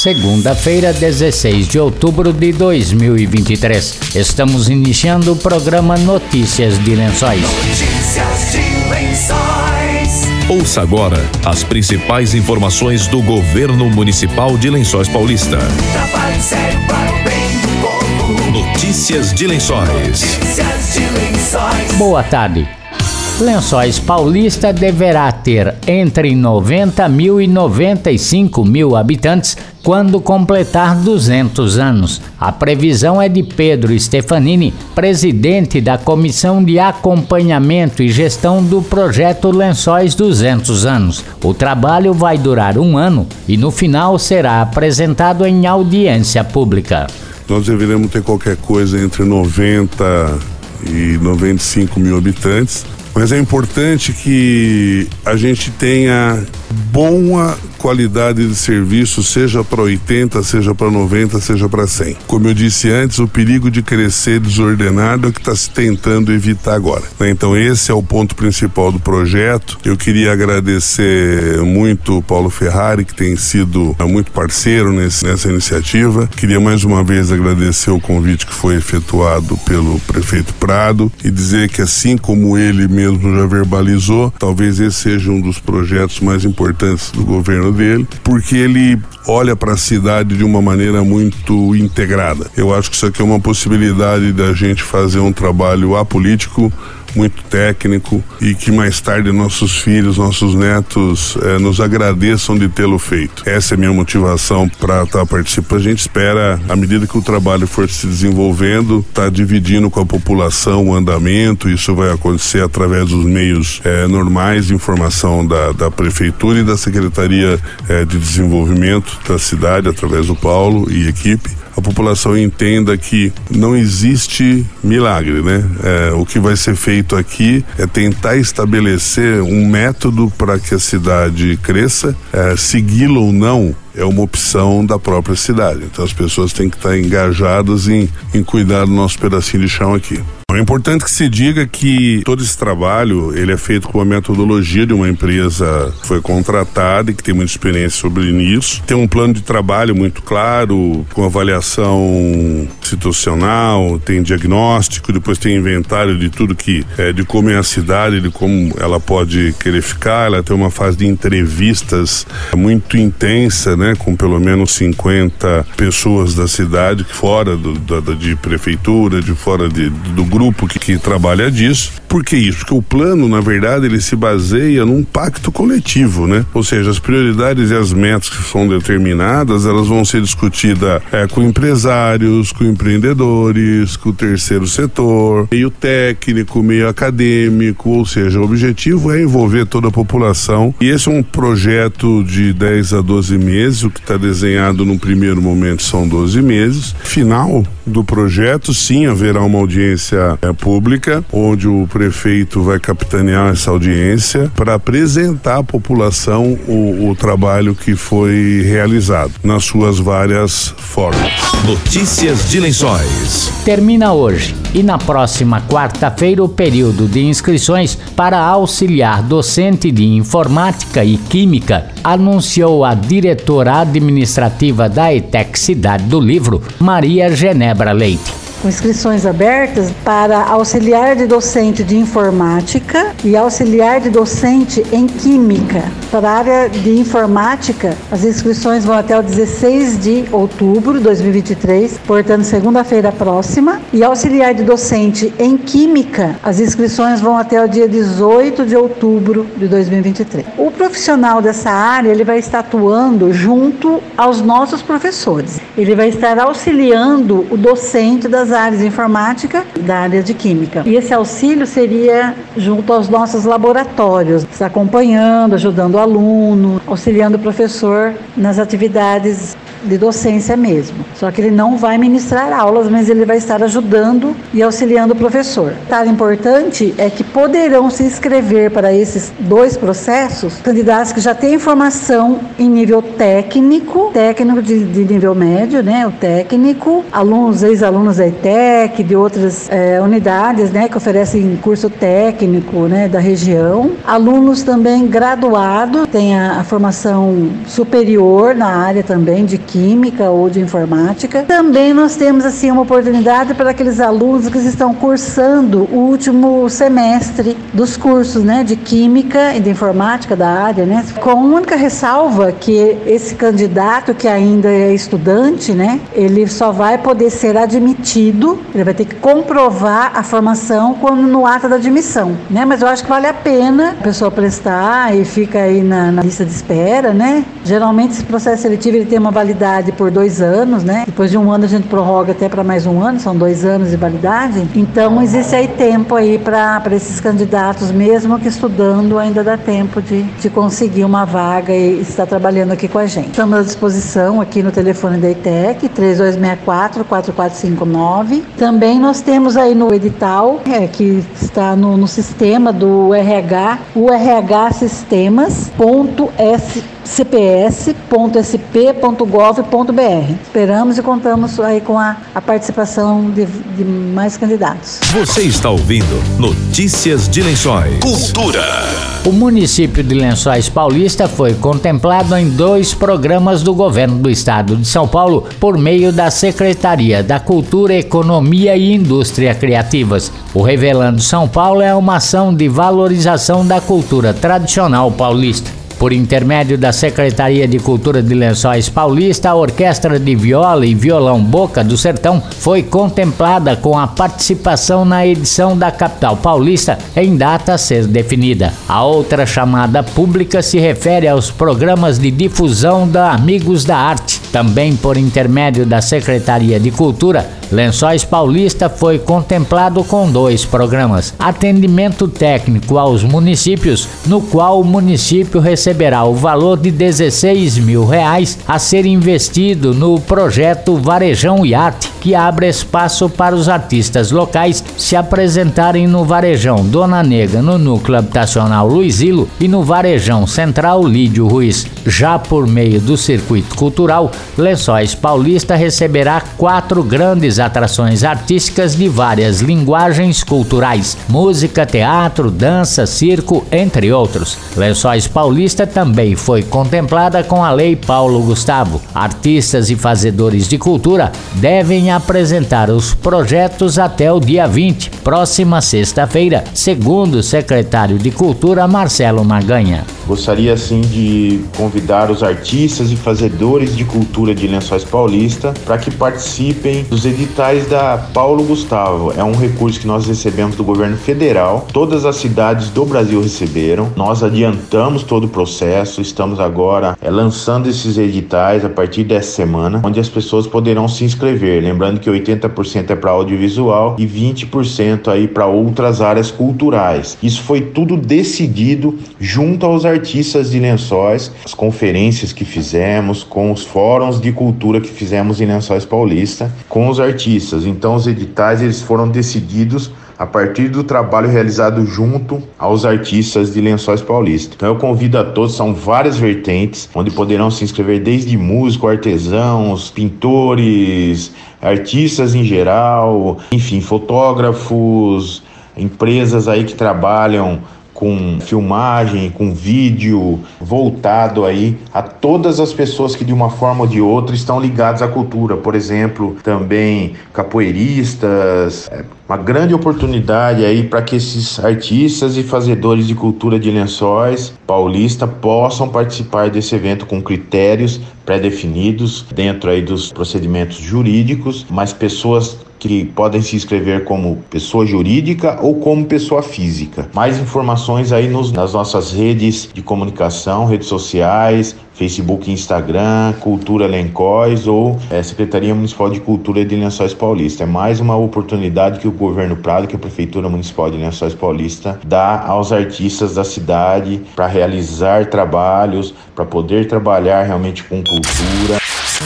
segunda-feira, 16 de outubro de 2023. Estamos iniciando o programa Notícias de Lençóis. Notícias de Lençóis. Ouça agora as principais informações do governo municipal de Lençóis Paulista. Notícias de Lençóis. Notícias de Lençóis. Boa tarde. Lençóis Paulista deverá ter entre 90 mil e 95 mil habitantes quando completar 200 anos. A previsão é de Pedro Stefanini, presidente da Comissão de Acompanhamento e Gestão do projeto Lençóis 200 anos. O trabalho vai durar um ano e no final será apresentado em audiência pública. Nós deveremos ter qualquer coisa entre 90 e 95 mil habitantes, mas é importante que a gente tenha boa qualidade de serviço, seja para 80, seja para 90, seja para 100. Como eu disse antes, o perigo de crescer desordenado é o que está se tentando evitar agora. né? Então, esse é o ponto principal do projeto. Eu queria agradecer muito o Paulo Ferrari, que tem sido eh, muito parceiro nesse, nessa iniciativa. Queria mais uma vez agradecer o convite que foi efetuado pelo prefeito Prado e dizer que, assim como ele mesmo já verbalizou, talvez esse seja um dos projetos mais importantes do governo dele, porque ele olha para a cidade de uma maneira muito integrada. Eu acho que isso aqui é uma possibilidade da gente fazer um trabalho apolítico muito técnico e que mais tarde nossos filhos, nossos netos eh, nos agradeçam de tê-lo feito. Essa é minha motivação para estar participando. A gente espera, à medida que o trabalho for se desenvolvendo, estar dividindo com a população o andamento. Isso vai acontecer através dos meios eh, normais de informação da, da prefeitura e da Secretaria eh, de Desenvolvimento da cidade, através do Paulo e equipe a população entenda que não existe milagre, né? É, o que vai ser feito aqui é tentar estabelecer um método para que a cidade cresça, é, segui-lo ou não é uma opção da própria cidade. Então as pessoas têm que estar engajadas em, em cuidar do nosso pedacinho de chão aqui. É importante que se diga que todo esse trabalho ele é feito com a metodologia de uma empresa que foi contratada e que tem muita experiência sobre isso. Tem um plano de trabalho muito claro, com avaliação situacional, tem diagnóstico, depois tem inventário de tudo que é de como é a cidade, de como ela pode querer ficar. Ela tem uma fase de entrevistas muito intensa, né, com pelo menos 50 pessoas da cidade fora do, da, de prefeitura, de fora de, do grupo que, que, trabalha disso. Por que isso? Porque o plano, na verdade, ele se baseia num pacto coletivo, né? Ou seja, as prioridades e as metas que são determinadas, elas vão ser discutidas é, com empresários, com empreendedores, com o terceiro setor, meio técnico, meio acadêmico, ou seja, o objetivo é envolver toda a população. E esse é um projeto de 10 a 12 meses, o que está desenhado no primeiro momento são 12 meses. Final do projeto, sim, haverá uma audiência é, pública, onde o prefeito vai capitanear essa audiência para apresentar à população o, o trabalho que foi realizado nas suas várias formas. Notícias de Lençóis. Termina hoje e na próxima quarta-feira o período de inscrições para auxiliar docente de informática e química, anunciou a diretora administrativa da ETEC Cidade do Livro, Maria Genebra Leite com inscrições abertas para auxiliar de docente de informática e auxiliar de docente em química. Para a área de informática, as inscrições vão até o 16 de outubro de 2023, portanto, segunda-feira próxima. E auxiliar de docente em química, as inscrições vão até o dia 18 de outubro de 2023. O profissional dessa área, ele vai estar atuando junto aos nossos professores. Ele vai estar auxiliando o docente das áreas de informática da área de química. E esse auxílio seria junto aos nossos laboratórios, acompanhando, ajudando o aluno, auxiliando o professor nas atividades de docência mesmo. Só que ele não vai ministrar aulas, mas ele vai estar ajudando e auxiliando o professor. O importante é que poderão se inscrever para esses dois processos candidatos que já têm formação em nível técnico, técnico de, de nível médio, né, o técnico, alunos, ex-alunos da ETEC, de outras é, unidades, né, que oferecem curso técnico, né, da região. Alunos também graduados, têm a, a formação superior na área também de química ou de informática. Também nós temos assim uma oportunidade para aqueles alunos que estão cursando o último semestre dos cursos, né, de química e de informática da área, né, com a única ressalva que esse candidato que ainda é estudante, né, ele só vai poder ser admitido, ele vai ter que comprovar a formação quando no ato da admissão, né? Mas eu acho que vale a pena a pessoa prestar e fica aí na, na lista de espera, né? Geralmente esse processo seletivo ele tem uma validade por dois anos, né? Depois de um ano a gente prorroga até para mais um ano, são dois anos de validade. Então existe aí tempo aí para esses candidatos, mesmo que estudando, ainda dá tempo de, de conseguir uma vaga e estar trabalhando aqui com a gente. Estamos à disposição aqui no telefone da ITEC, 3264 4459. Também nós temos aí no edital, é, que está no, no sistema do RH, o RH Sistemas.s cps.sp.gov.br. Esperamos e contamos aí com a, a participação de, de, mais candidatos. Você está ouvindo Notícias de Lençóis. Cultura. O município de Lençóis Paulista foi contemplado em dois programas do governo do estado de São Paulo por meio da Secretaria da Cultura, Economia e Indústria Criativas. O Revelando São Paulo é uma ação de valorização da cultura tradicional paulista. Por intermédio da Secretaria de Cultura de Lençóis Paulista, a Orquestra de Viola e Violão Boca do Sertão foi contemplada com a participação na edição da capital paulista em data a ser definida. A outra chamada pública se refere aos programas de difusão da Amigos da Arte. Também por intermédio da Secretaria de Cultura, Lençóis Paulista foi contemplado com dois programas: atendimento técnico aos municípios, no qual o município receberá o valor de 16 mil reais a ser investido no projeto Varejão e Arte, que abre espaço para os artistas locais se apresentarem no Varejão Dona Nega, no Núcleo Habitacional Luizilo e no Varejão Central Lídio Ruiz. Já por meio do circuito cultural, Lençóis Paulista receberá quatro grandes atrações artísticas de várias linguagens culturais: música, teatro, dança, circo, entre outros. Lençóis Paulista também foi contemplada com a Lei Paulo Gustavo. Artistas e fazedores de cultura devem apresentar os projetos até o dia 20, próxima sexta-feira, segundo o secretário de Cultura Marcelo Maganha. Gostaria assim de convidar os artistas e fazedores de cultura de Lençóis Paulista para que participem dos editais da Paulo Gustavo. É um recurso que nós recebemos do governo federal. Todas as cidades do Brasil receberam. Nós adiantamos todo o processo. Estamos agora é, lançando esses editais a partir dessa semana, onde as pessoas poderão se inscrever. Lembrando que 80% é para audiovisual e 20% aí para outras áreas culturais. Isso foi tudo decidido junto aos artistas artistas de Lençóis, as conferências que fizemos, com os fóruns de cultura que fizemos em Lençóis Paulista, com os artistas. Então os editais eles foram decididos a partir do trabalho realizado junto aos artistas de Lençóis Paulista. Então eu convido a todos, são várias vertentes, onde poderão se inscrever desde músicos, artesãos, pintores, artistas em geral, enfim, fotógrafos, empresas aí que trabalham com filmagem, com vídeo voltado aí a todas as pessoas que de uma forma ou de outra estão ligadas à cultura. Por exemplo, também capoeiristas. É uma grande oportunidade aí para que esses artistas e fazedores de cultura de lençóis paulista possam participar desse evento com critérios pré-definidos dentro aí dos procedimentos jurídicos, mas pessoas que podem se inscrever como pessoa jurídica ou como pessoa física. Mais informações aí nos, nas nossas redes de comunicação, redes sociais, Facebook Instagram, Cultura Lencóis ou é, Secretaria Municipal de Cultura de Lençóis Paulista. É mais uma oportunidade que o governo Prado, que a Prefeitura Municipal de Lençóis Paulista dá aos artistas da cidade para realizar trabalhos, para poder trabalhar realmente com cultura.